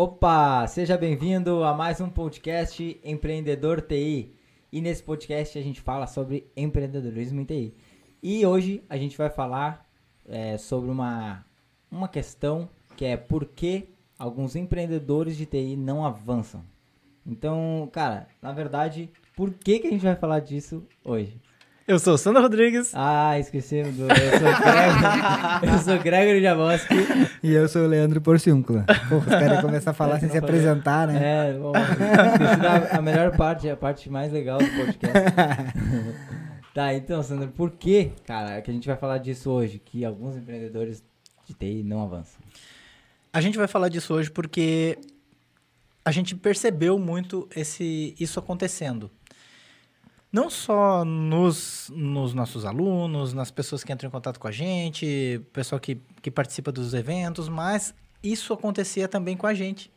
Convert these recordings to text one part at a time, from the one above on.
Opa, seja bem-vindo a mais um podcast Empreendedor TI. E nesse podcast a gente fala sobre empreendedorismo em TI. E hoje a gente vai falar é, sobre uma, uma questão que é por que alguns empreendedores de TI não avançam. Então, cara, na verdade, por que, que a gente vai falar disso hoje? Eu sou o Sandro Rodrigues. Ah, esqueci do. Eu sou o Gregory, eu sou o Gregory Jaboski. E eu sou o Leandro Porciúncula. Porra, os caras começam a falar sem se apresentar, né? É, bom, da, a melhor parte, a parte mais legal do podcast. tá, então, Sandro, por que, cara, que a gente vai falar disso hoje? Que alguns empreendedores de TI não avançam? A gente vai falar disso hoje porque a gente percebeu muito esse, isso acontecendo não só nos, nos nossos alunos, nas pessoas que entram em contato com a gente, pessoal que, que participa dos eventos, mas isso acontecia também com a gente.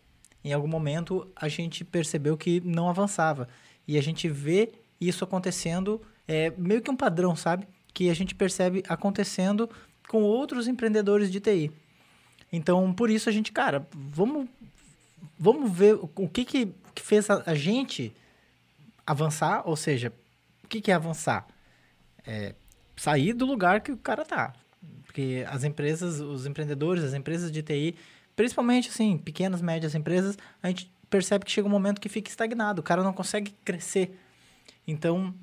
Em algum momento a gente percebeu que não avançava. E a gente vê isso acontecendo, é meio que um padrão, sabe? Que a gente percebe acontecendo com outros empreendedores de TI. Então, por isso a gente, cara, vamos, vamos ver o que, que fez a, a gente avançar, ou seja, que, que é avançar? É sair do lugar que o cara tá. Porque as empresas, os empreendedores, as empresas de TI, principalmente assim, pequenas, médias empresas, a gente percebe que chega um momento que fica estagnado, o cara não consegue crescer. Então,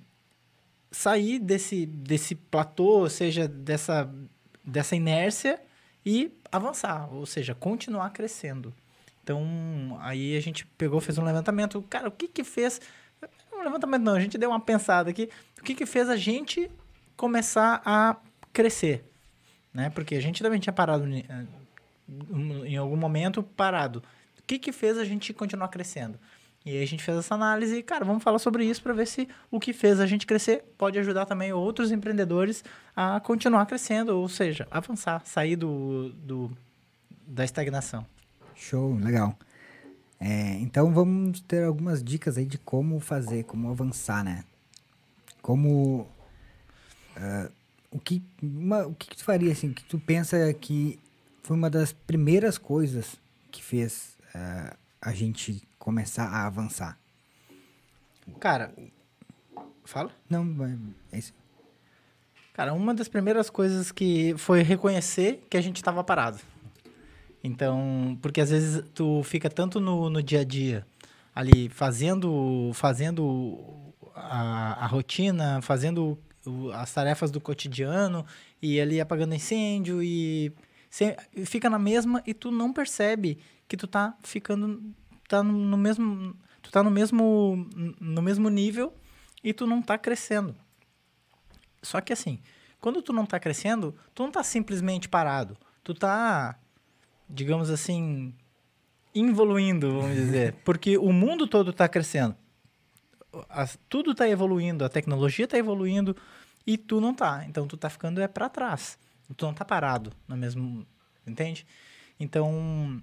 sair desse, desse platô, ou seja, dessa, dessa inércia e avançar, ou seja, continuar crescendo. Então, aí a gente pegou, fez um levantamento. Cara, o que que fez um levantamento não, a gente deu uma pensada aqui. O que, que fez a gente começar a crescer? Né? Porque a gente também tinha parado eh, em algum momento parado. O que, que fez a gente continuar crescendo? E aí a gente fez essa análise e, cara, vamos falar sobre isso para ver se o que fez a gente crescer pode ajudar também outros empreendedores a continuar crescendo, ou seja, avançar, sair do, do da estagnação. Show, legal. É, então vamos ter algumas dicas aí de como fazer, como avançar, né? Como uh, o que uma, o que, tu faria assim? Que tu pensa que foi uma das primeiras coisas que fez uh, a gente começar a avançar? Cara, fala? Não, é isso. Cara, uma das primeiras coisas que foi reconhecer que a gente estava parado. Então, porque às vezes tu fica tanto no, no dia a dia, ali fazendo, fazendo a, a rotina, fazendo as tarefas do cotidiano e ali apagando incêndio e se, fica na mesma e tu não percebe que tu tá ficando tá no mesmo tu tá no mesmo no mesmo nível e tu não tá crescendo. Só que assim, quando tu não tá crescendo, tu não tá simplesmente parado. Tu tá digamos assim, evoluindo, vamos dizer. Porque o mundo todo está crescendo. As, tudo está evoluindo, a tecnologia está evoluindo e tu não tá. Então tu tá ficando é para trás. Tu não tá parado no mesmo, entende? Então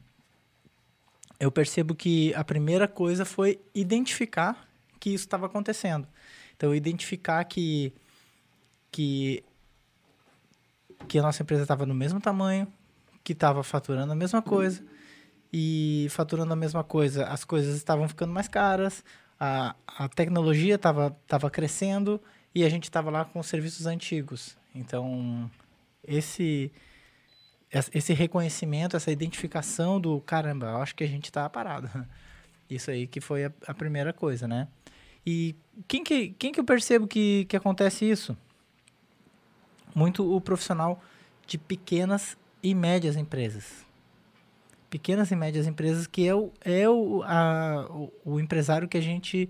eu percebo que a primeira coisa foi identificar que isso estava acontecendo. Então identificar que que que a nossa empresa estava no mesmo tamanho, que estava faturando a mesma coisa e faturando a mesma coisa, as coisas estavam ficando mais caras, a, a tecnologia estava tava crescendo e a gente estava lá com os serviços antigos. Então, esse esse reconhecimento, essa identificação do caramba, eu acho que a gente está parado. Isso aí que foi a, a, primeira coisa, né? E quem que, quem que eu percebo que, que acontece isso? Muito o profissional de pequenas e médias empresas. Pequenas e médias empresas que é o, é o, a, o, o empresário que a gente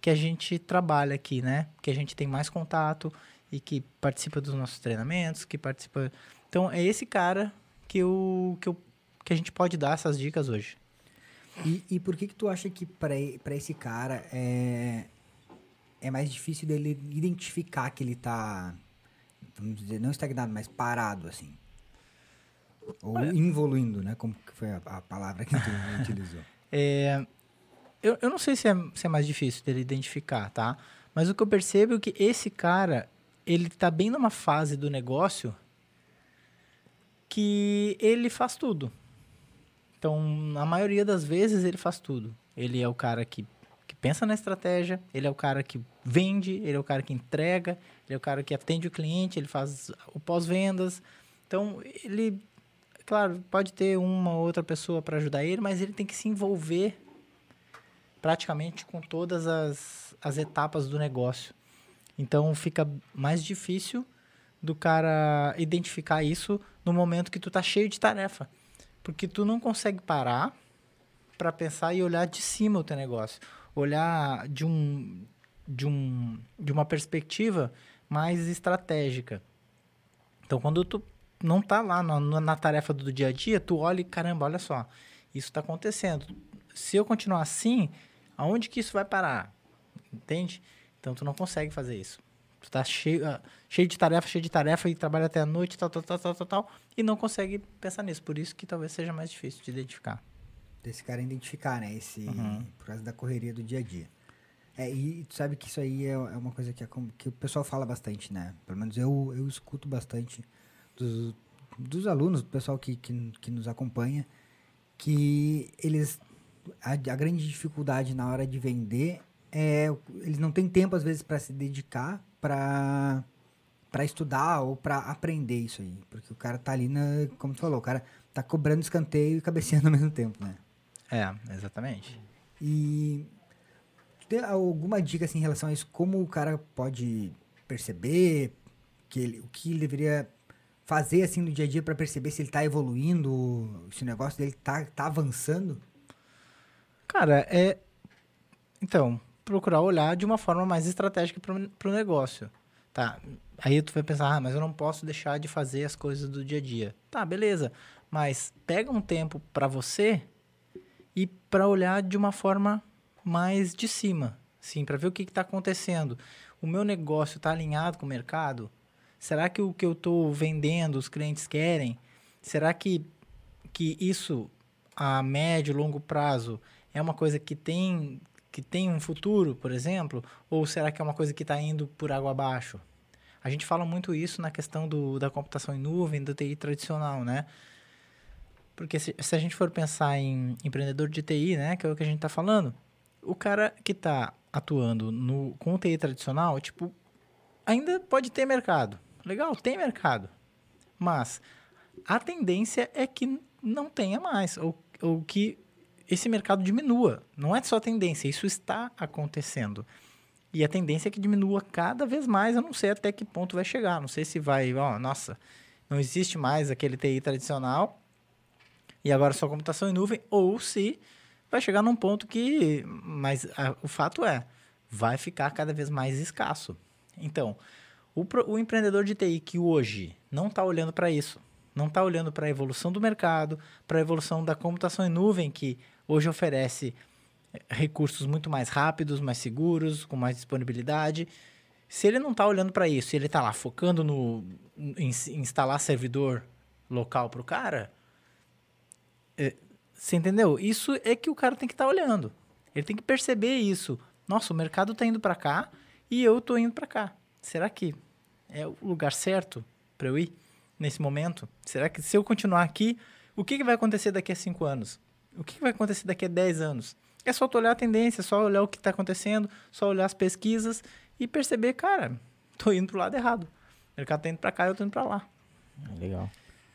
que a gente trabalha aqui, né? Que a gente tem mais contato e que participa dos nossos treinamentos, que participa. Então é esse cara que eu, que, eu, que a gente pode dar essas dicas hoje. E, e por que que tu acha que para esse cara é é mais difícil dele identificar que ele tá vamos dizer não estagnado, mas parado assim? Ou Olha, evoluindo, né? Como que foi a, a palavra que tu utilizou? É, eu, eu não sei se é, se é mais difícil dele identificar, tá? Mas o que eu percebo é que esse cara, ele tá bem numa fase do negócio que ele faz tudo. Então, na maioria das vezes, ele faz tudo. Ele é o cara que, que pensa na estratégia, ele é o cara que vende, ele é o cara que entrega, ele é o cara que atende o cliente, ele faz o pós-vendas. Então, ele, claro, pode ter uma ou outra pessoa para ajudar ele, mas ele tem que se envolver praticamente com todas as, as etapas do negócio. Então, fica mais difícil do cara identificar isso no momento que tu tá cheio de tarefa. Porque tu não consegue parar para pensar e olhar de cima o teu negócio. Olhar de um de um de uma perspectiva mais estratégica. Então, quando tu não tá lá na, na tarefa do dia a dia, tu olha e caramba, olha só, isso está acontecendo. Se eu continuar assim, aonde que isso vai parar? Entende? Então tu não consegue fazer isso. Tu tá cheio, uh, cheio de tarefa, cheio de tarefa e trabalha até a noite, tal, tal, tal, tal, tal, tal, e não consegue pensar nisso. Por isso que talvez seja mais difícil de identificar. Desse cara identificar, né? Esse, uhum. Por causa da correria do dia a dia. É, e tu sabe que isso aí é, é uma coisa que, é, que o pessoal fala bastante, né? Pelo menos eu, eu escuto bastante dos, dos alunos, do pessoal que, que, que nos acompanha, que eles. A, a grande dificuldade na hora de vender é. Eles não têm tempo, às vezes, para se dedicar para para estudar ou para aprender isso aí. Porque o cara tá ali, na, como tu falou, o cara tá cobrando escanteio e cabeceando ao mesmo tempo, né? É, exatamente. E tem alguma dica assim, em relação a isso? Como o cara pode perceber que ele, o que ele deveria fazer assim no dia a dia para perceber se ele tá evoluindo, se o negócio dele tá, tá avançando? Cara, é. Então, procurar olhar de uma forma mais estratégica para o negócio. Tá, aí tu vai pensar, ah, mas eu não posso deixar de fazer as coisas do dia a dia. Tá, beleza. Mas pega um tempo para você e para olhar de uma forma mais de cima, sim, para ver o que está acontecendo. O meu negócio está alinhado com o mercado? Será que o que eu estou vendendo os clientes querem? Será que, que isso a médio longo prazo é uma coisa que tem que tem um futuro, por exemplo? Ou será que é uma coisa que está indo por água abaixo? A gente fala muito isso na questão do, da computação em nuvem, do TI tradicional, né? Porque se, se a gente for pensar em empreendedor de TI, né, que é o que a gente está falando, o cara que está atuando no, com o TI tradicional, tipo, ainda pode ter mercado. Legal, tem mercado. Mas a tendência é que não tenha mais, ou, ou que esse mercado diminua. Não é só tendência, isso está acontecendo. E a tendência é que diminua cada vez mais. Eu não sei até que ponto vai chegar. Não sei se vai, ó, nossa, não existe mais aquele TI tradicional e agora só computação em nuvem, ou se vai chegar num ponto que. Mas a, o fato é, vai ficar cada vez mais escasso. Então, o, o empreendedor de TI que hoje não está olhando para isso, não está olhando para a evolução do mercado, para a evolução da computação em nuvem, que hoje oferece eh, recursos muito mais rápidos, mais seguros, com mais disponibilidade. Se ele não está olhando para isso, ele está lá focando no em, em instalar servidor local para o cara, é, você entendeu? Isso é que o cara tem que estar tá olhando. Ele tem que perceber isso. Nossa, o mercado está indo para cá e eu estou indo para cá. Será que é o lugar certo para eu ir nesse momento? Será que se eu continuar aqui, o que, que vai acontecer daqui a cinco anos? O que vai acontecer daqui a 10 anos? É só tu olhar a tendência, só olhar o que está acontecendo, só olhar as pesquisas e perceber, cara, tô indo pro lado errado. O mercado tá indo para cá eu tô indo para lá. Legal.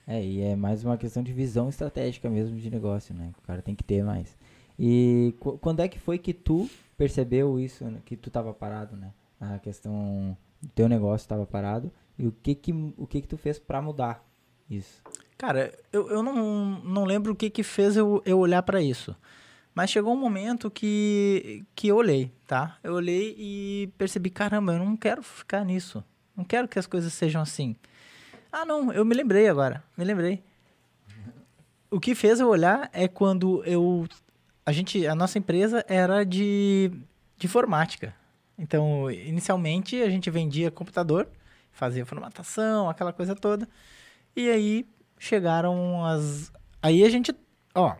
É, e é mais uma questão de visão estratégica mesmo de negócio, né? O cara tem que ter mais. E quando é que foi que tu percebeu isso, né? que tu tava parado, né? A questão teu negócio estava parado e o que que o que que tu fez para mudar isso? Cara, eu, eu não, não lembro o que que fez eu, eu olhar para isso. Mas chegou um momento que, que eu olhei, tá? Eu olhei e percebi, caramba, eu não quero ficar nisso. Não quero que as coisas sejam assim. Ah, não, eu me lembrei agora. Me lembrei. O que fez eu olhar é quando eu. A gente. A nossa empresa era de, de informática. Então, inicialmente a gente vendia computador, fazia formatação, aquela coisa toda. E aí chegaram as. Aí a gente, ó.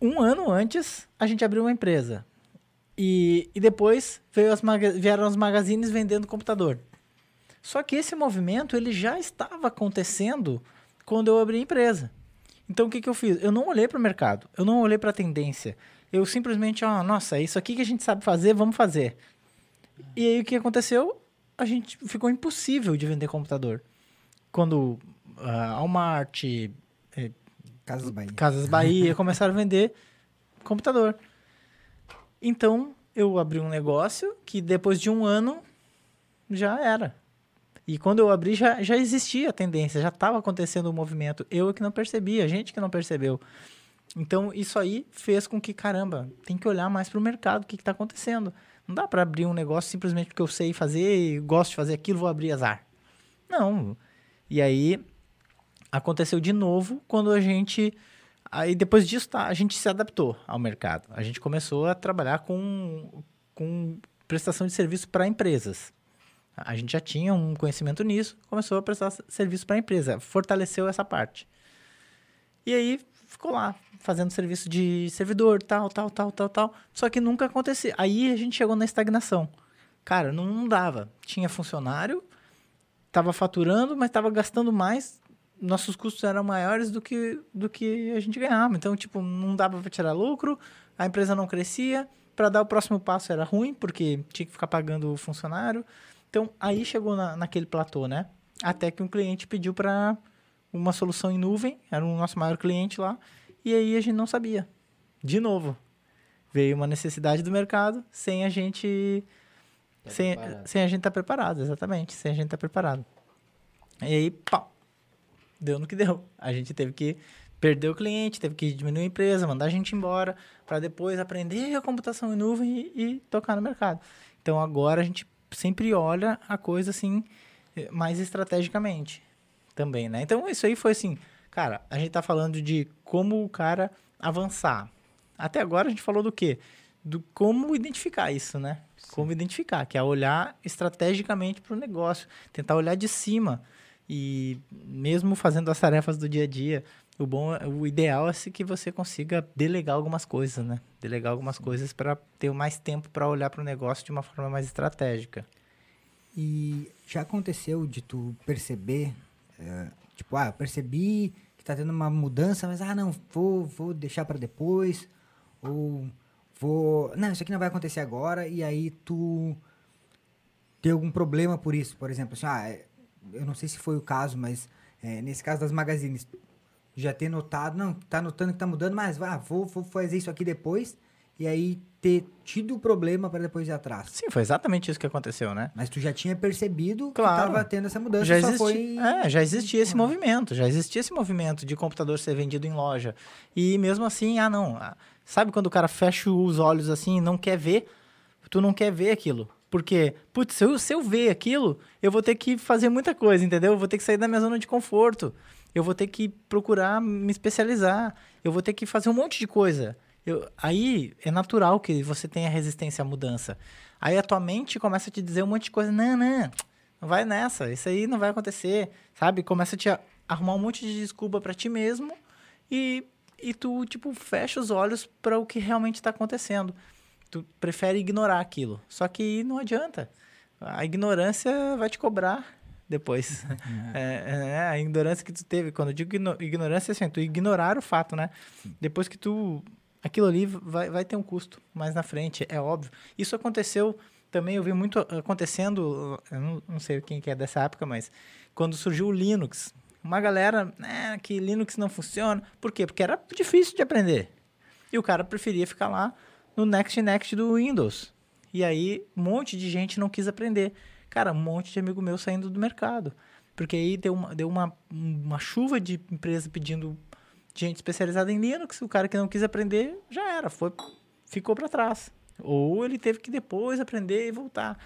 Um ano antes, a gente abriu uma empresa. E, e depois veio as vieram os magazines vendendo computador. Só que esse movimento ele já estava acontecendo quando eu abri a empresa. Então o que, que eu fiz? Eu não olhei para o mercado, eu não olhei para a tendência. Eu simplesmente, ó, nossa, é isso aqui que a gente sabe fazer, vamos fazer. E aí o que aconteceu? A gente ficou impossível de vender computador. Quando uh, Walmart, eh, Casas Bahia. Casas Bahia começaram a vender computador. Então eu abri um negócio que depois de um ano já era. E quando eu abri, já, já existia a tendência, já estava acontecendo o um movimento. Eu é que não percebi, a gente que não percebeu. Então, isso aí fez com que, caramba, tem que olhar mais para o mercado, o que está acontecendo. Não dá para abrir um negócio simplesmente porque eu sei fazer, gosto de fazer aquilo, vou abrir azar. Não. E aí, aconteceu de novo quando a gente. Aí, depois disso, tá, a gente se adaptou ao mercado. A gente começou a trabalhar com, com prestação de serviço para empresas. A gente já tinha um conhecimento nisso, começou a prestar serviço para a empresa, fortaleceu essa parte. E aí ficou lá, fazendo serviço de servidor, tal, tal, tal, tal, tal. Só que nunca acontecia. Aí a gente chegou na estagnação. Cara, não, não dava. Tinha funcionário, estava faturando, mas estava gastando mais. Nossos custos eram maiores do que, do que a gente ganhava. Então, tipo, não dava para tirar lucro, a empresa não crescia. Para dar o próximo passo era ruim, porque tinha que ficar pagando o funcionário. Então, aí chegou na, naquele platô, né? Até que um cliente pediu para uma solução em nuvem, era o nosso maior cliente lá, e aí a gente não sabia. De novo, veio uma necessidade do mercado sem a gente tá sem, sem a gente estar tá preparado, exatamente, sem a gente estar tá preparado. E aí, pau, deu no que deu. A gente teve que perder o cliente, teve que diminuir a empresa, mandar a gente embora, para depois aprender a computação em nuvem e, e tocar no mercado. Então agora a gente sempre olha a coisa assim mais estrategicamente também, né? Então isso aí foi assim, cara, a gente tá falando de como o cara avançar. Até agora a gente falou do quê? Do como identificar isso, né? Sim. Como identificar, que é olhar estrategicamente para o negócio, tentar olhar de cima e mesmo fazendo as tarefas do dia a dia, o bom, o ideal é que você consiga delegar algumas coisas, né? Delegar algumas coisas para ter mais tempo para olhar para o negócio de uma forma mais estratégica. E já aconteceu de tu perceber é, tipo, ah, percebi que tá tendo uma mudança, mas ah, não, vou, vou deixar para depois. Ou vou. Não, isso aqui não vai acontecer agora. E aí tu tem algum problema por isso. Por exemplo, assim, ah, é, eu não sei se foi o caso, mas é, nesse caso das magazines, já ter notado, não, tá notando que tá mudando, mas ah, vou, vou fazer isso aqui depois e aí ter tido o problema para depois ir atrás. Sim, foi exatamente isso que aconteceu, né? Mas tu já tinha percebido claro. que estava tendo essa mudança, já existia, foi... É, já existia esse movimento, já existia esse movimento de computador ser vendido em loja. E mesmo assim, ah não, ah, sabe quando o cara fecha os olhos assim e não quer ver? Tu não quer ver aquilo. Porque, putz, se eu, se eu ver aquilo, eu vou ter que fazer muita coisa, entendeu? Eu vou ter que sair da minha zona de conforto. Eu vou ter que procurar me especializar. Eu vou ter que fazer um monte de coisa. Eu, aí é natural que você tenha resistência à mudança. Aí a tua mente começa a te dizer um monte de coisa. Não, não, não vai nessa. Isso aí não vai acontecer. Sabe? Começa a te arrumar um monte de desculpa para ti mesmo e, e tu, tipo, fecha os olhos para o que realmente está acontecendo. Tu prefere ignorar aquilo. Só que não adianta. A ignorância vai te cobrar depois. É. É, é, a ignorância que tu teve. Quando eu digo ignorância, assim, tu ignorar o fato, né? Depois que tu aquilo ali vai, vai ter um custo mais na frente, é óbvio. Isso aconteceu também, eu vi muito acontecendo, eu não, não sei quem que é dessa época, mas quando surgiu o Linux, uma galera, né, que Linux não funciona. Por quê? Porque era difícil de aprender. E o cara preferia ficar lá no Next Next do Windows. E aí, um monte de gente não quis aprender. Cara, um monte de amigo meu saindo do mercado. Porque aí deu uma, deu uma, uma chuva de empresa pedindo gente especializada em Linux, o cara que não quis aprender já era, foi ficou para trás. Ou ele teve que depois aprender e voltar.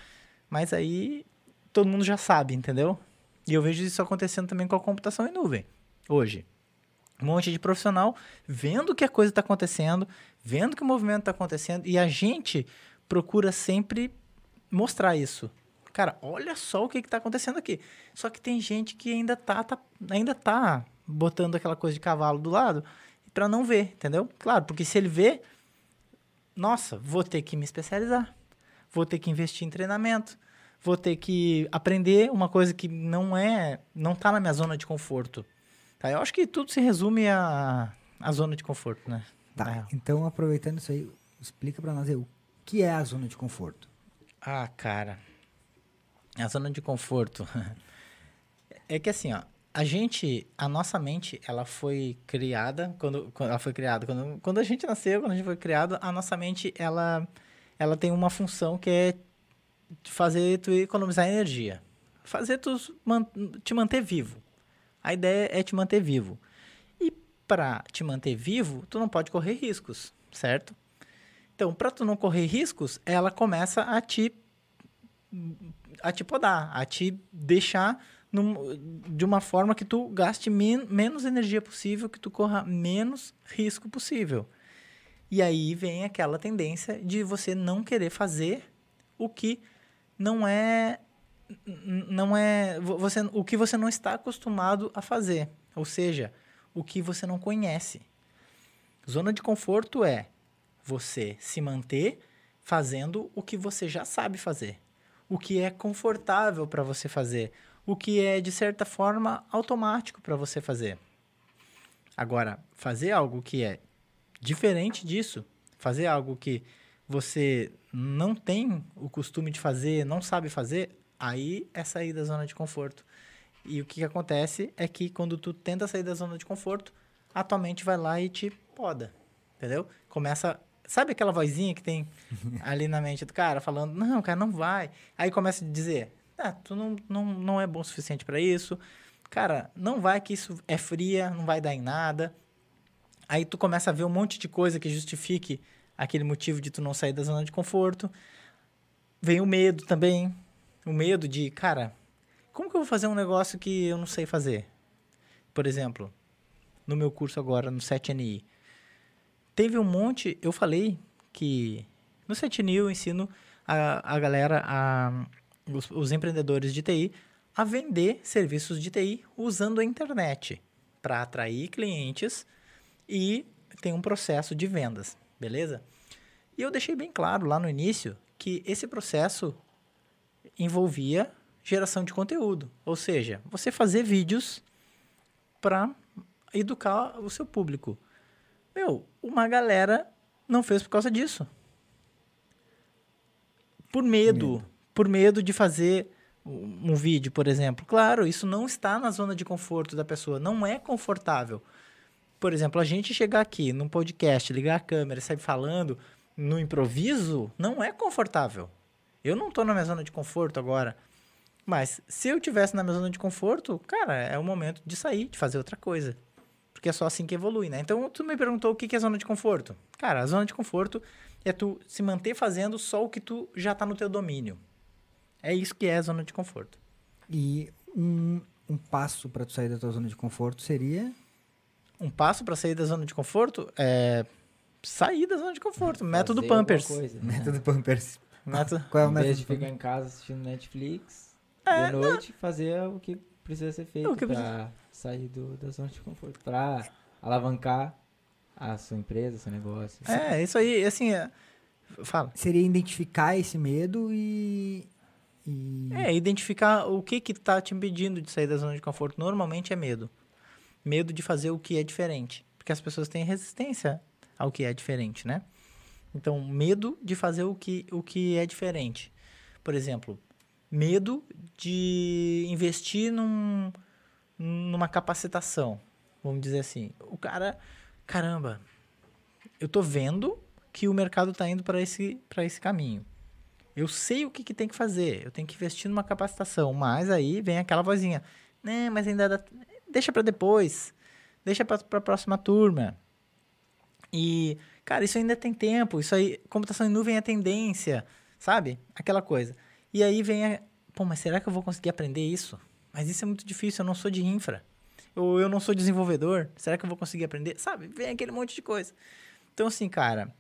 Mas aí todo mundo já sabe, entendeu? E eu vejo isso acontecendo também com a computação em nuvem hoje. Um monte de profissional vendo que a coisa está acontecendo, vendo que o movimento está acontecendo, e a gente procura sempre mostrar isso. Cara, olha só o que está acontecendo aqui. Só que tem gente que ainda tá, tá ainda tá botando aquela coisa de cavalo do lado para não ver, entendeu? Claro, porque se ele vê, nossa, vou ter que me especializar, vou ter que investir em treinamento, vou ter que aprender uma coisa que não é, não tá na minha zona de conforto. Tá, eu acho que tudo se resume à, zona de conforto, né? Tá, real. então aproveitando isso aí, explica pra nós aí o que é a zona de conforto. Ah, cara. A zona de conforto. é que assim, ó, a gente, a nossa mente, ela foi criada quando, quando ela foi criada, quando, quando a gente nasceu, quando a gente foi criado, a nossa mente, ela ela tem uma função que é fazer tu economizar energia. Fazer tu man- te manter vivo. A ideia é te manter vivo. E para te manter vivo, tu não pode correr riscos, certo? Então, para tu não correr riscos, ela começa a te a te podar, a te deixar num- de uma forma que tu gaste men- menos energia possível, que tu corra menos risco possível. E aí vem aquela tendência de você não querer fazer o que não é não é vo- você o que você não está acostumado a fazer, ou seja, o que você não conhece. Zona de conforto é você se manter fazendo o que você já sabe fazer, o que é confortável para você fazer, o que é de certa forma automático para você fazer. Agora, fazer algo que é diferente disso, fazer algo que você não tem o costume de fazer, não sabe fazer, aí é sair da zona de conforto. E o que, que acontece é que quando tu tenta sair da zona de conforto, a tua mente vai lá e te poda, entendeu? Começa, sabe aquela vozinha que tem ali na mente do cara falando, não, cara, não vai. Aí começa a dizer, ah, tu não, não, não é bom o suficiente para isso. Cara, não vai que isso é fria, não vai dar em nada. Aí tu começa a ver um monte de coisa que justifique aquele motivo de tu não sair da zona de conforto. Vem o medo também. O medo de, cara, como que eu vou fazer um negócio que eu não sei fazer? Por exemplo, no meu curso agora, no 7NI. Teve um monte, eu falei que no 7NI eu ensino a, a galera, a, os, os empreendedores de TI, a vender serviços de TI usando a internet para atrair clientes e tem um processo de vendas, beleza? E eu deixei bem claro lá no início que esse processo envolvia geração de conteúdo, ou seja, você fazer vídeos para educar o seu público. Meu, uma galera não fez por causa disso. Por medo, por medo de fazer um vídeo, por exemplo. Claro, isso não está na zona de conforto da pessoa, não é confortável. Por exemplo, a gente chegar aqui num podcast, ligar a câmera e sair falando no improviso, não é confortável. Eu não estou na minha zona de conforto agora. Mas se eu tivesse na minha zona de conforto, cara, é o momento de sair, de fazer outra coisa. Porque é só assim que evolui, né? Então, tu me perguntou o que é zona de conforto. Cara, a zona de conforto é tu se manter fazendo só o que tu já tá no teu domínio. É isso que é a zona de conforto. E um, um passo para tu sair da tua zona de conforto seria Um passo para sair da zona de conforto é sair da zona de conforto. Método Fazer alguma Pampers. coisa, né? método Pampers. Método... Qual é o Em método vez de ficar em casa assistindo Netflix, É, de noite, fazer o que precisa ser feito que pra sair do, da zona de conforto. Pra alavancar a sua empresa, seu negócio. É, isso aí, assim, é... fala. Seria identificar esse medo e. e É, identificar o que que tá te impedindo de sair da zona de conforto. Normalmente é medo. Medo de fazer o que é diferente. Porque as pessoas têm resistência ao que é diferente, né? Então, medo de fazer o que, o que é diferente. Por exemplo, medo de investir num, numa capacitação. Vamos dizer assim. O cara, caramba, eu tô vendo que o mercado tá indo para esse, para esse caminho. Eu sei o que, que tem que fazer. Eu tenho que investir numa capacitação. Mas aí vem aquela vozinha. Né, mas ainda dá... deixa para depois. Deixa para a próxima turma. E, cara, isso ainda tem tempo. Isso aí, computação em nuvem é tendência, sabe? Aquela coisa. E aí vem a, pô, mas será que eu vou conseguir aprender isso? Mas isso é muito difícil, eu não sou de infra. Ou eu não sou desenvolvedor. Será que eu vou conseguir aprender? Sabe? Vem aquele monte de coisa. Então, assim, cara,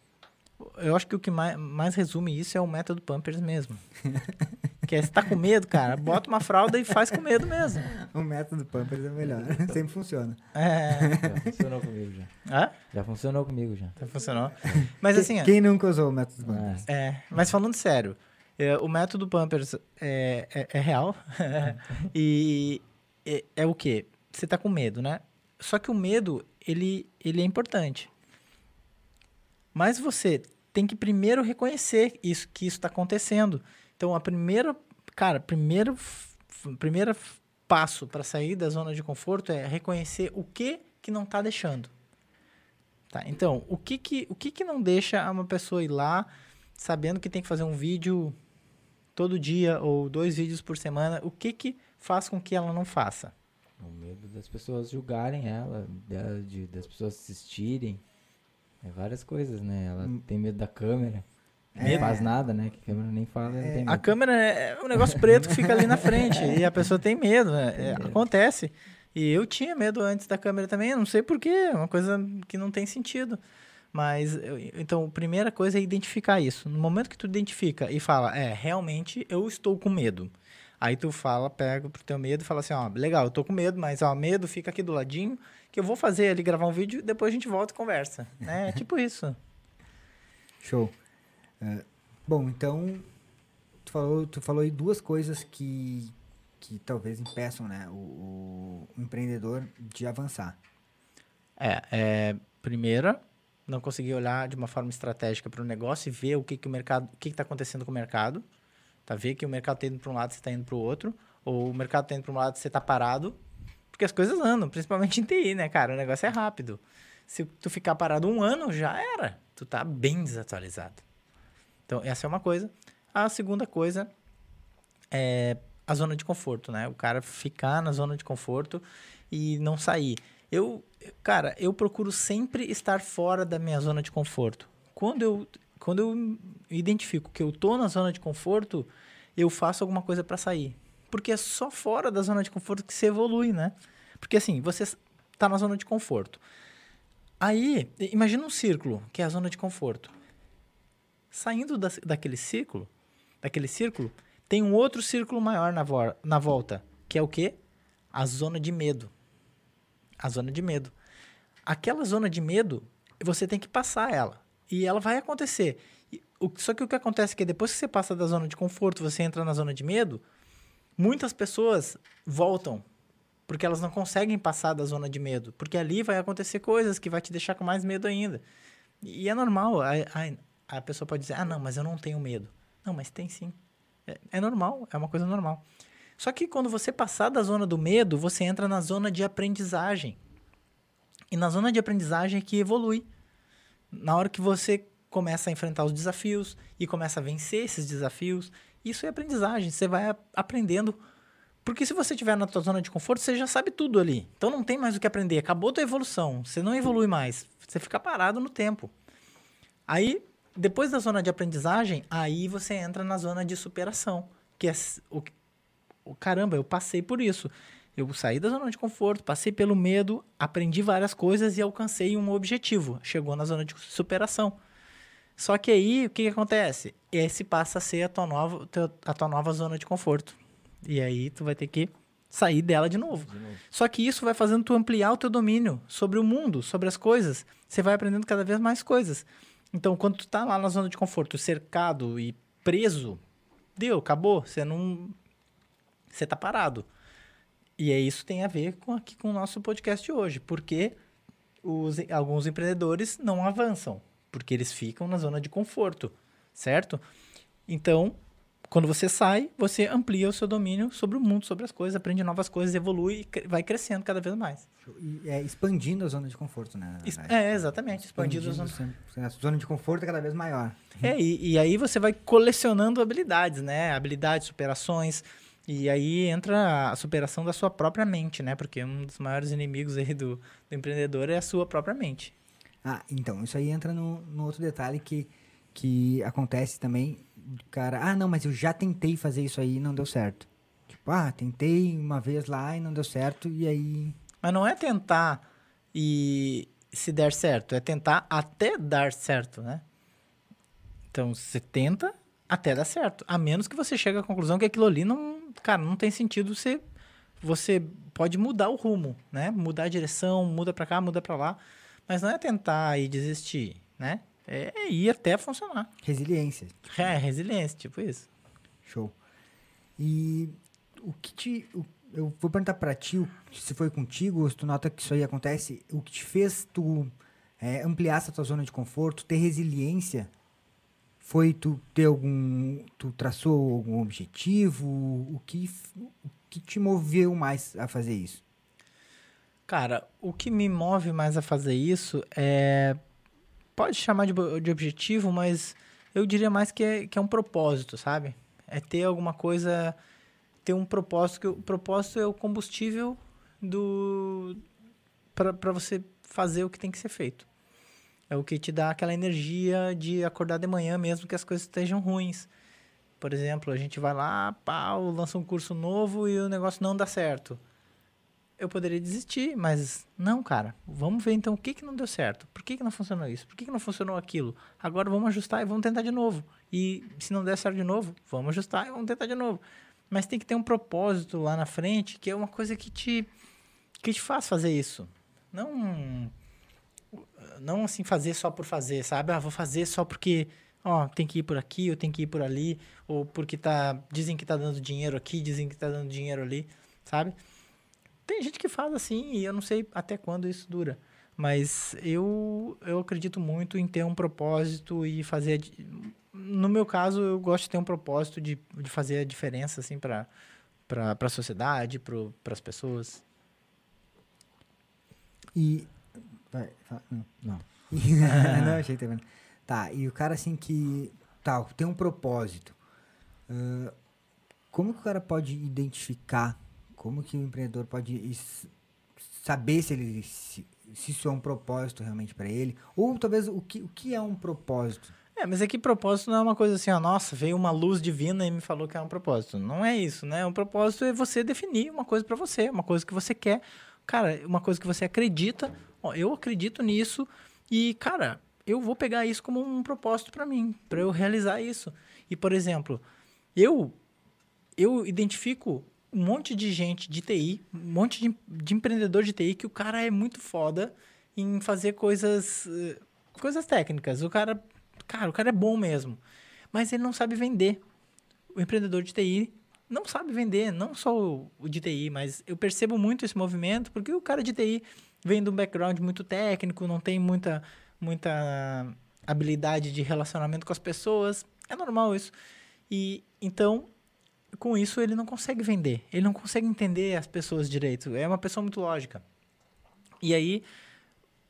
eu acho que o que mais, mais resume isso é o método Pampers mesmo. que é, se tá com medo, cara, bota uma fralda e faz com medo mesmo. O método Pampers é melhor. Sempre funciona. É. Já funcionou comigo já. Hã? Já funcionou comigo já. Tá funcionou. Mas assim, ó, Quem nunca usou o método Pampers? É. É, mas falando sério, é, o método Pampers é, é, é real. e é, é o quê? Você tá com medo, né? só que o medo, ele, ele é importante. Mas você tem que primeiro reconhecer isso que isso está acontecendo. Então, a primeira, cara, primeiro, primeiro passo para sair da zona de conforto é reconhecer o que que não está deixando. Tá? Então, o que que, o que que não deixa uma pessoa ir lá sabendo que tem que fazer um vídeo todo dia ou dois vídeos por semana? O que que faz com que ela não faça? O medo das pessoas julgarem ela, de, das pessoas assistirem. É várias coisas, né? Ela hum. tem medo da câmera. Não é. faz nada, né? Que a câmera nem fala, é. A câmera é um negócio preto que fica ali na frente e a pessoa tem medo, né? É. Acontece. E eu tinha medo antes da câmera também, não sei porquê, é uma coisa que não tem sentido. Mas, eu, então, a primeira coisa é identificar isso. No momento que tu identifica e fala, é, realmente eu estou com medo. Aí tu fala, pega pro teu medo e fala assim, ó, legal, eu tô com medo, mas ó, medo fica aqui do ladinho, que eu vou fazer ali, gravar um vídeo, depois a gente volta e conversa. Né? É tipo isso. Show. Uh, bom, então, tu falou, tu falou aí duas coisas que, que talvez impeçam né, o, o empreendedor de avançar. É, é, primeira, não conseguir olhar de uma forma estratégica para o negócio e ver o que, que o mercado, o que está acontecendo com o mercado. Tá? Ver que o mercado está indo para um lado, você está indo para o outro. Ou o mercado está indo para um lado, você está parado. Porque as coisas andam, principalmente em TI, né, cara? O negócio é rápido. Se tu ficar parado um ano, já era. Tu tá bem desatualizado. Então, essa é uma coisa. A segunda coisa é a zona de conforto, né? O cara ficar na zona de conforto e não sair. Eu, cara, eu procuro sempre estar fora da minha zona de conforto. Quando eu, quando eu identifico que eu tô na zona de conforto, eu faço alguma coisa para sair. Porque é só fora da zona de conforto que se evolui, né? Porque assim, você tá na zona de conforto. Aí, imagina um círculo, que é a zona de conforto. Saindo da, daquele círculo, daquele círculo, tem um outro círculo maior na, vo na volta, que é o quê? A zona de medo. A zona de medo. Aquela zona de medo, você tem que passar ela. E ela vai acontecer. O, só que o que acontece é que depois que você passa da zona de conforto, você entra na zona de medo, muitas pessoas voltam porque elas não conseguem passar da zona de medo, porque ali vai acontecer coisas que vai te deixar com mais medo ainda. E é normal, a, a, a pessoa pode dizer, ah, não, mas eu não tenho medo. Não, mas tem sim. É, é normal, é uma coisa normal. Só que quando você passar da zona do medo, você entra na zona de aprendizagem. E na zona de aprendizagem é que evolui. Na hora que você começa a enfrentar os desafios e começa a vencer esses desafios, isso é aprendizagem. Você vai aprendendo. Porque se você estiver na tua zona de conforto, você já sabe tudo ali. Então não tem mais o que aprender. Acabou tua evolução. Você não evolui mais. Você fica parado no tempo. Aí depois da zona de aprendizagem, aí você entra na zona de superação, que é o, o caramba, eu passei por isso. Eu saí da zona de conforto, passei pelo medo, aprendi várias coisas e alcancei um objetivo. Chegou na zona de superação. Só que aí, o que, que acontece? Esse passa a ser a tua, nova, a tua nova zona de conforto. E aí tu vai ter que sair dela de novo. de novo. Só que isso vai fazendo tu ampliar o teu domínio sobre o mundo, sobre as coisas. Você vai aprendendo cada vez mais coisas. Então, quando tu tá lá na zona de conforto, cercado e preso, deu, acabou. Você não. Você tá parado. E é isso tem a ver com aqui com o nosso podcast hoje. Porque os, alguns empreendedores não avançam. Porque eles ficam na zona de conforto, certo? Então, quando você sai, você amplia o seu domínio sobre o mundo, sobre as coisas, aprende novas coisas, evolui e vai crescendo cada vez mais. E é, expandindo a zona de conforto, né? É, exatamente. Expandindo, expandindo a zona... A zona de conforto é cada vez maior. É, e, e aí você vai colecionando habilidades, né? Habilidades, superações. E aí entra a superação da sua própria mente, né? Porque um dos maiores inimigos aí do, do empreendedor é a sua própria mente. Ah, então, isso aí entra no, no outro detalhe que, que acontece também cara, ah, não, mas eu já tentei fazer isso aí e não deu certo. Tipo, ah, tentei uma vez lá e não deu certo, e aí. Mas não é tentar e se der certo, é tentar até dar certo, né? Então, você tenta até dar certo. A menos que você chegue à conclusão que aquilo ali não, cara, não tem sentido você você pode mudar o rumo, né? Mudar a direção, muda para cá, muda para lá, mas não é tentar e desistir, né? É ir até funcionar. Resiliência. É, resiliência, tipo isso. Show. E o que te. O, eu vou perguntar pra ti se foi contigo, se tu nota que isso aí acontece, o que te fez tu é, ampliar essa tua zona de conforto, ter resiliência, foi tu ter algum, tu traçou algum objetivo, o que, o que te moveu mais a fazer isso? Cara, o que me move mais a fazer isso é. Pode chamar de, de objetivo, mas eu diria mais que é, que é um propósito, sabe? É ter alguma coisa. Ter um propósito. Que o propósito é o combustível do. para você fazer o que tem que ser feito. É o que te dá aquela energia de acordar de manhã, mesmo que as coisas estejam ruins. Por exemplo, a gente vai lá, pau, lança um curso novo e o negócio não dá certo eu poderia desistir, mas não, cara. Vamos ver então o que, que não deu certo. Por que, que não funcionou isso? Por que, que não funcionou aquilo? Agora vamos ajustar e vamos tentar de novo. E se não der certo de novo, vamos ajustar e vamos tentar de novo. Mas tem que ter um propósito lá na frente, que é uma coisa que te que te faz fazer isso. Não não assim fazer só por fazer, sabe? Ah, vou fazer só porque ó, tem que ir por aqui, ou tem que ir por ali, ou porque tá dizem que tá dando dinheiro aqui, dizem que tá dando dinheiro ali, sabe? Tem gente que faz assim e eu não sei até quando isso dura. Mas eu, eu acredito muito em ter um propósito e fazer. No meu caso, eu gosto de ter um propósito de, de fazer a diferença assim, para a sociedade, para as pessoas. E. Vai, fala- não. Não. não, achei que tá e o cara assim que. Tá, tem um propósito. Ah, como que o cara pode identificar? Como que o empreendedor pode saber se ele. Se, se isso é um propósito realmente para ele? Ou talvez o que, o que é um propósito? É, mas é que propósito não é uma coisa assim, ó, nossa, veio uma luz divina e me falou que é um propósito. Não é isso, né? Um propósito é você definir uma coisa pra você, uma coisa que você quer. Cara, uma coisa que você acredita. Ó, eu acredito nisso e, cara, eu vou pegar isso como um propósito pra mim, pra eu realizar isso. E, por exemplo, eu eu identifico um monte de gente de TI, um monte de, de empreendedor de TI que o cara é muito foda em fazer coisas eh, coisas técnicas. O cara, cara, o cara é bom mesmo, mas ele não sabe vender. O empreendedor de TI não sabe vender, não só o, de TI, mas eu percebo muito esse movimento porque o cara de TI vem de um background muito técnico, não tem muita muita habilidade de relacionamento com as pessoas. É normal isso. E então com isso ele não consegue vender, ele não consegue entender as pessoas direito. É uma pessoa muito lógica. E aí,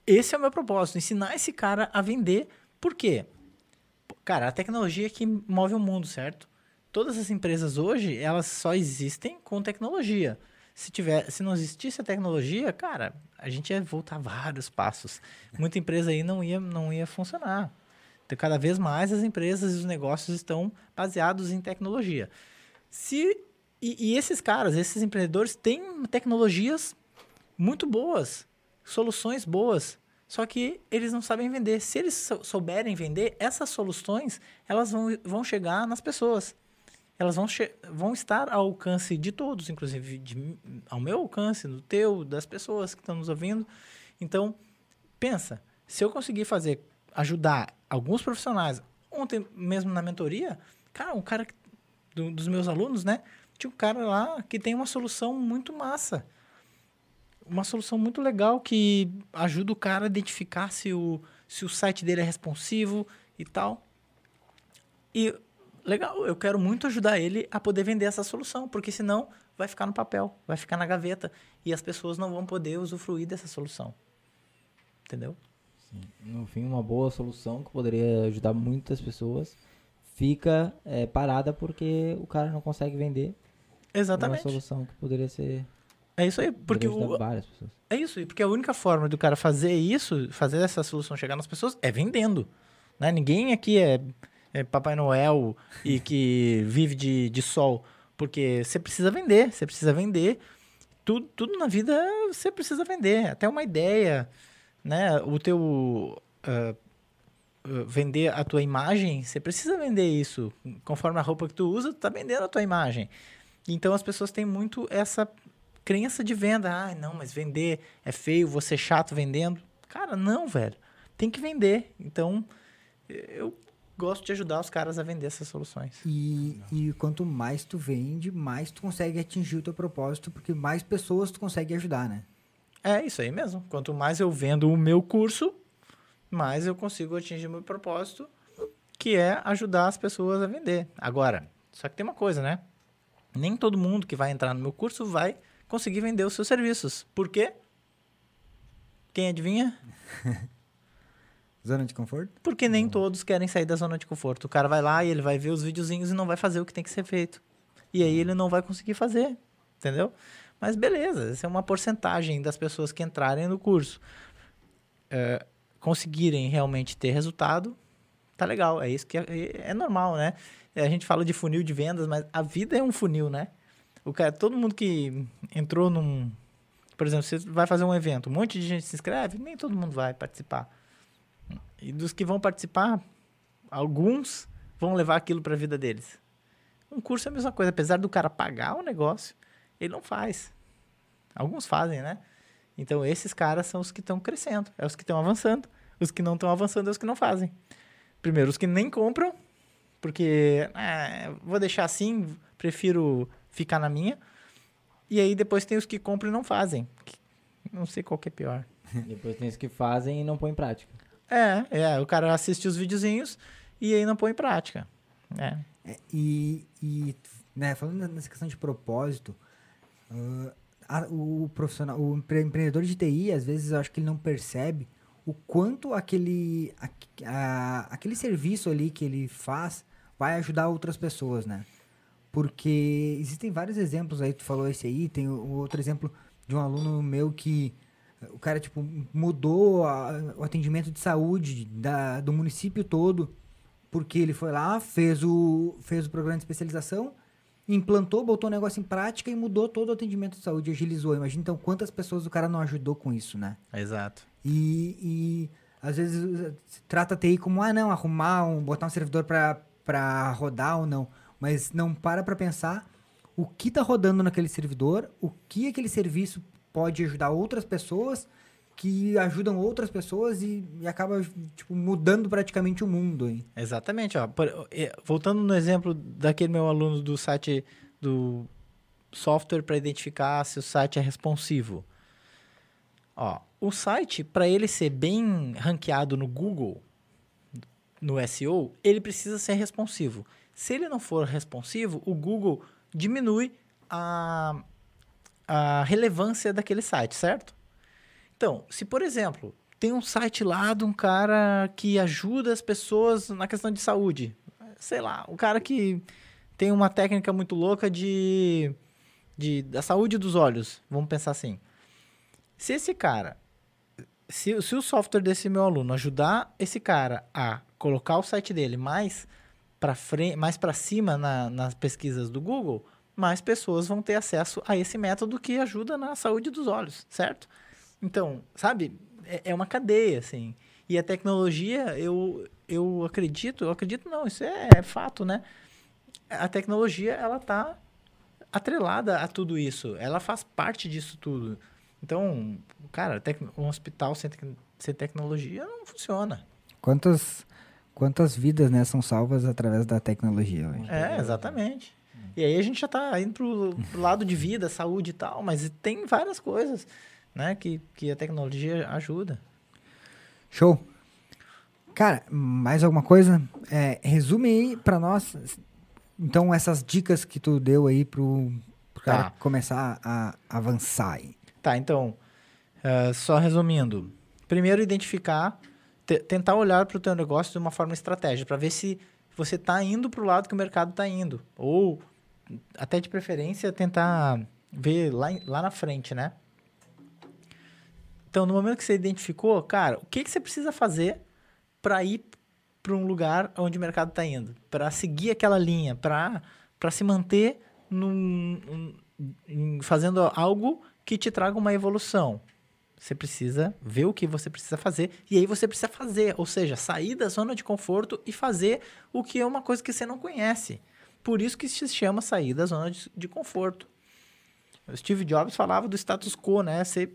esse é o meu propósito, ensinar esse cara a vender. Por quê? Cara, a tecnologia é que move o mundo, certo? Todas as empresas hoje, elas só existem com tecnologia. Se, tiver, se não existisse a tecnologia, cara, a gente ia voltar vários passos. Muita empresa aí não ia, não ia funcionar. Então, cada vez mais as empresas e os negócios estão baseados em tecnologia. Se e, e esses caras, esses empreendedores têm tecnologias muito boas, soluções boas, só que eles não sabem vender. Se eles sou- souberem vender, essas soluções elas vão, vão chegar nas pessoas. Elas vão, vão estar ao alcance de todos, inclusive de ao meu alcance, do teu, das pessoas que estão nos ouvindo. Então, pensa, se eu conseguir fazer, ajudar alguns profissionais, ontem mesmo na mentoria, cara, um cara que- do- dos meus alunos, né? Tinha um cara lá que tem uma solução muito massa. Uma solução muito legal que ajuda o cara a identificar se o, se o site dele é responsivo e tal. E legal, eu quero muito ajudar ele a poder vender essa solução, porque senão vai ficar no papel, vai ficar na gaveta e as pessoas não vão poder usufruir dessa solução. Entendeu? No fim, uma boa solução que poderia ajudar muitas pessoas fica é, parada porque o cara não consegue vender uma Exatamente. solução que poderia ser É isso aí, porque o, várias pessoas. É isso, e porque a única forma do cara fazer isso, fazer essa solução chegar nas pessoas, é vendendo. Né? Ninguém aqui é, é Papai Noel e que vive de, de sol. Porque você precisa vender, você precisa vender. Tudo, tudo na vida você precisa vender. Até uma ideia, né? O teu... ah, vender a tua imagem, você precisa vender isso. Conforme a roupa que tu usa, tu tá vendendo a tua imagem. Então as pessoas têm muito essa crença de venda. Ah, não, mas vender é feio, ser chato vendendo. Cara, não, velho. Tem que vender. Então, eu, gosto de ajudar os caras a vender essas soluções. E, e quanto mais tu vende, mais tu consegue atingir o teu propósito, porque mais pessoas tu consegue ajudar, né? É isso aí mesmo. Quanto mais eu vendo o meu curso, mais eu consigo atingir meu propósito, que é ajudar as pessoas a vender. Agora, só que tem uma coisa, né? Nem todo mundo que vai entrar no meu curso vai conseguir vender os seus serviços. Por quê? Quem adivinha? Zona de conforto? Porque nem todos querem sair da zona de conforto. O cara vai lá e ele vai ver os videozinhos e não vai fazer o que tem que ser feito. E aí ele não vai conseguir fazer, entendeu? Mas beleza, essa é uma porcentagem das pessoas que entrarem no curso. É, conseguirem realmente ter resultado, tá legal. É isso que é, é, normal, né? A gente fala de funil de vendas, mas a vida é um funil, né? O cara, todo mundo que entrou num. Por exemplo, você vai fazer um evento, um monte de gente se inscreve, nem todo mundo vai participar. E dos que vão participar, alguns vão levar aquilo para a vida deles. Um curso é a mesma coisa, apesar do cara pagar o negócio, ele não faz. Alguns fazem, né? Então esses caras são os que estão crescendo, é os que estão avançando. Os que não estão avançando é os que não fazem. Primeiro, os que nem compram, porque é, vou deixar assim, prefiro ficar na minha. E aí depois tem os que compram e não fazem. Não sei qual que é pior. Depois tem os que fazem e não põem em prática. É, é, o cara assiste os videozinhos e aí não põe em prática. É. é e, e né, falando nessa questão de propósito, uh, a, o profissional, o empreendedor de TI, às vezes eu acho que ele não percebe o quanto aquele, a, a, aquele serviço ali que ele faz vai ajudar outras pessoas, né? Porque existem vários exemplos aí, tu falou esse aí, tem outro exemplo de um aluno meu que o cara, tipo, mudou a, o atendimento de saúde da, do município todo, porque ele foi lá, fez o, fez o programa de especialização, implantou, botou o negócio em prática e mudou todo o atendimento de saúde, agilizou. Imagina então quantas pessoas o cara não ajudou com isso, né? Exato. E, e às vezes se trata a TI como, ah, não, arrumar, um, botar um servidor para rodar ou não. Mas não para para pensar o que está rodando naquele servidor, o que aquele serviço pode ajudar outras pessoas que ajudam outras pessoas e, e acaba tipo, mudando praticamente o mundo. Hein? Exatamente. Ó. voltando no exemplo daquele meu aluno do site do software para identificar se o site é responsivo. Ó, o site, para ele ser bem ranqueado no Google, no SEO, ele precisa ser responsivo. Se ele não for responsivo, o Google diminui a, a relevância daquele site, certo? Então, se por exemplo, tem um site lá de um cara que ajuda as pessoas na questão de saúde, sei lá, um cara que tem uma técnica muito louca de, de da saúde dos olhos, vamos pensar assim. Se esse cara, se, se o software desse meu aluno ajudar esse cara a colocar o site dele mais para frente, mais para cima na, nas pesquisas do Google, mais pessoas vão ter acesso a esse método que ajuda na saúde dos olhos, certo? Então, sabe, é, é uma cadeia, assim. E a tecnologia, eu, eu acredito, eu acredito não, isso é, é fato, né? A tecnologia, ela tá atrelada a tudo isso. Ela faz parte disso tudo. Então, cara, um hospital sem, sem tecnologia não funciona. Quantas, quantas vidas né, são salvas através da tecnologia hoje? É, exatamente. E aí a gente já está indo pro, pro lado de vida, saúde e tal, mas tem várias coisas né, que, que a tecnologia ajuda. Show. Cara, mais alguma coisa? É, resume aí para nós, então, essas dicas que tu deu aí pro, pro cara tá. começar a avançar aí. Tá, então, uh, só resumindo. Primeiro, identificar, tentar olhar para o teu negócio de uma forma estratégica, para ver se você está indo para o lado que o mercado está indo. Ou até de preferência, tentar ver lá, lá na frente, né? Então, no momento que você identificou, cara, o que, que você precisa fazer para ir para um lugar onde o mercado está indo? Para seguir aquela linha, para se manter num, num, fazendo algo que te traga uma evolução. Você precisa ver o que você precisa fazer e aí você precisa fazer, ou seja, sair da zona de conforto e fazer o que é uma coisa que você não conhece. Por isso que se chama sair da zona de, de conforto. O Steve Jobs falava do status quo, né? Você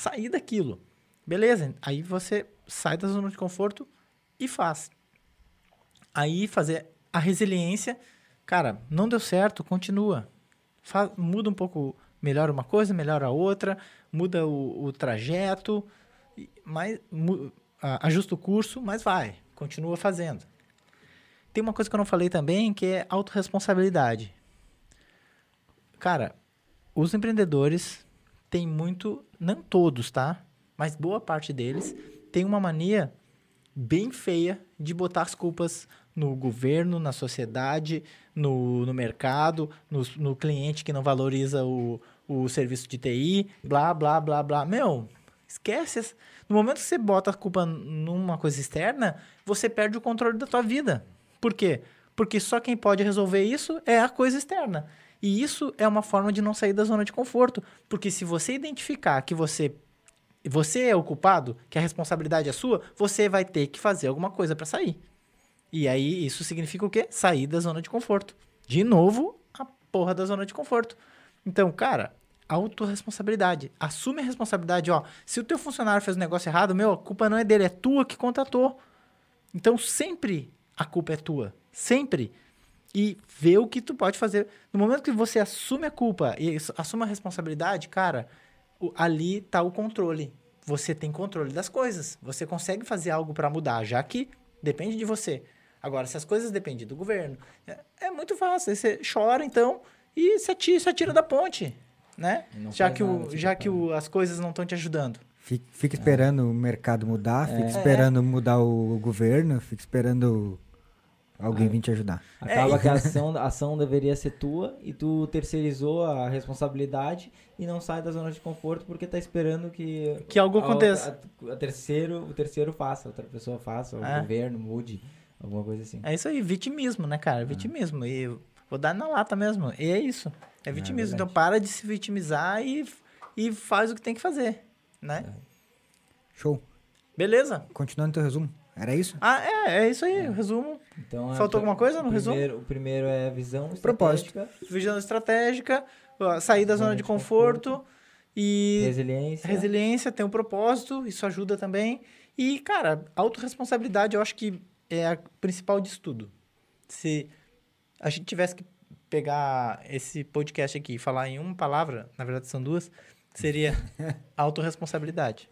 sair daquilo. Beleza, aí você sai da zona de conforto e faz. Aí fazer a resiliência. Cara, não deu certo, continua. Fa- muda um pouco, melhora uma coisa, melhora a outra, muda o, o trajeto, mas, mu- ajusta o curso, mas vai, continua fazendo. Tem uma coisa que eu não falei também, que é autorresponsabilidade. Cara, os empreendedores têm muito, não todos, tá? Mas boa parte deles tem uma mania bem feia de botar as culpas no governo, na sociedade, no, no mercado, no, no cliente que não valoriza o, o serviço de TI, blá, blá, blá, blá. Meu, esquece. No momento que você bota a culpa numa coisa externa, você perde o controle da tua vida. Por quê? Porque só quem pode resolver isso é a coisa externa. E isso é uma forma de não sair da zona de conforto. Porque se você identificar que você você é o culpado, que a responsabilidade é sua, você vai ter que fazer alguma coisa para sair. E aí isso significa o quê? Sair da zona de conforto. De novo, a porra da zona de conforto. Então, cara, autorresponsabilidade. Assume a responsabilidade, ó. Se o teu funcionário fez um negócio errado, meu, a culpa não é dele, é tua que contratou. Então, sempre a culpa é tua. Sempre. E vê o que tu pode fazer. No momento que você assume a culpa e isso- assume a responsabilidade, cara, ali tá o controle. Você tem controle das coisas. Você consegue fazer algo para mudar, já que depende de você. Agora, se as coisas dependem do governo, é, é muito fácil. Aí Você chora, então, e se atira, se atira da ponte, né? Não Já que, nada, o, já que o, as coisas não estão te ajudando. Fica, fica esperando o mercado mudar, fica esperando mudar o governo, fica esperando alguém vir te ajudar. Acaba É, que a ação, a ação deveria ser tua e tu terceirizou a responsabilidade e não sai da zona de conforto porque tá esperando que Que algo a aconteça. a- a terceiro, o terceiro faça, outra pessoa faça, o É. governo mude, alguma coisa assim. É isso aí, vitimismo, né, cara? Vitimismo. E eu vou dar na lata mesmo. E é isso. É vitimismo. então para de se vitimizar e, e faz o que tem que fazer, né? Show. Beleza? Continuando teu resumo. Era isso? Ah, é, é isso aí, o resumo. Então, Faltou é- alguma coisa no o resumo? primeiro, O primeiro é visão Propósito. estratégica, Vigilância estratégica, sair da zona de conforto e resiliência. resiliência, tem um propósito, isso ajuda também. E, cara, autorresponsabilidade eu acho que é a principal disso tudo. Se a gente tivesse que pegar esse podcast aqui e falar em uma palavra, na verdade são duas, seria autorresponsabilidade.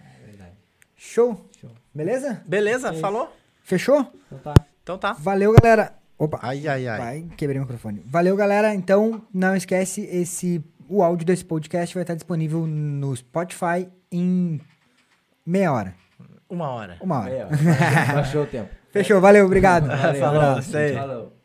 É verdade. Show. Show. Beleza? Beleza? É. Falou? Fechou? Então tá. Então tá. Valeu, galera. Opa. Ai, ai, ai. Vai, quebrei o microfone. Valeu, galera. Então, não esquece, esse, o áudio desse podcast vai estar disponível no Spotify em meia hora. Uma hora. Uma hora. Aí, ó, baixou o tempo. Fechou, valeu, obrigado. Valeu, Falou, abraço. isso aí. Falou.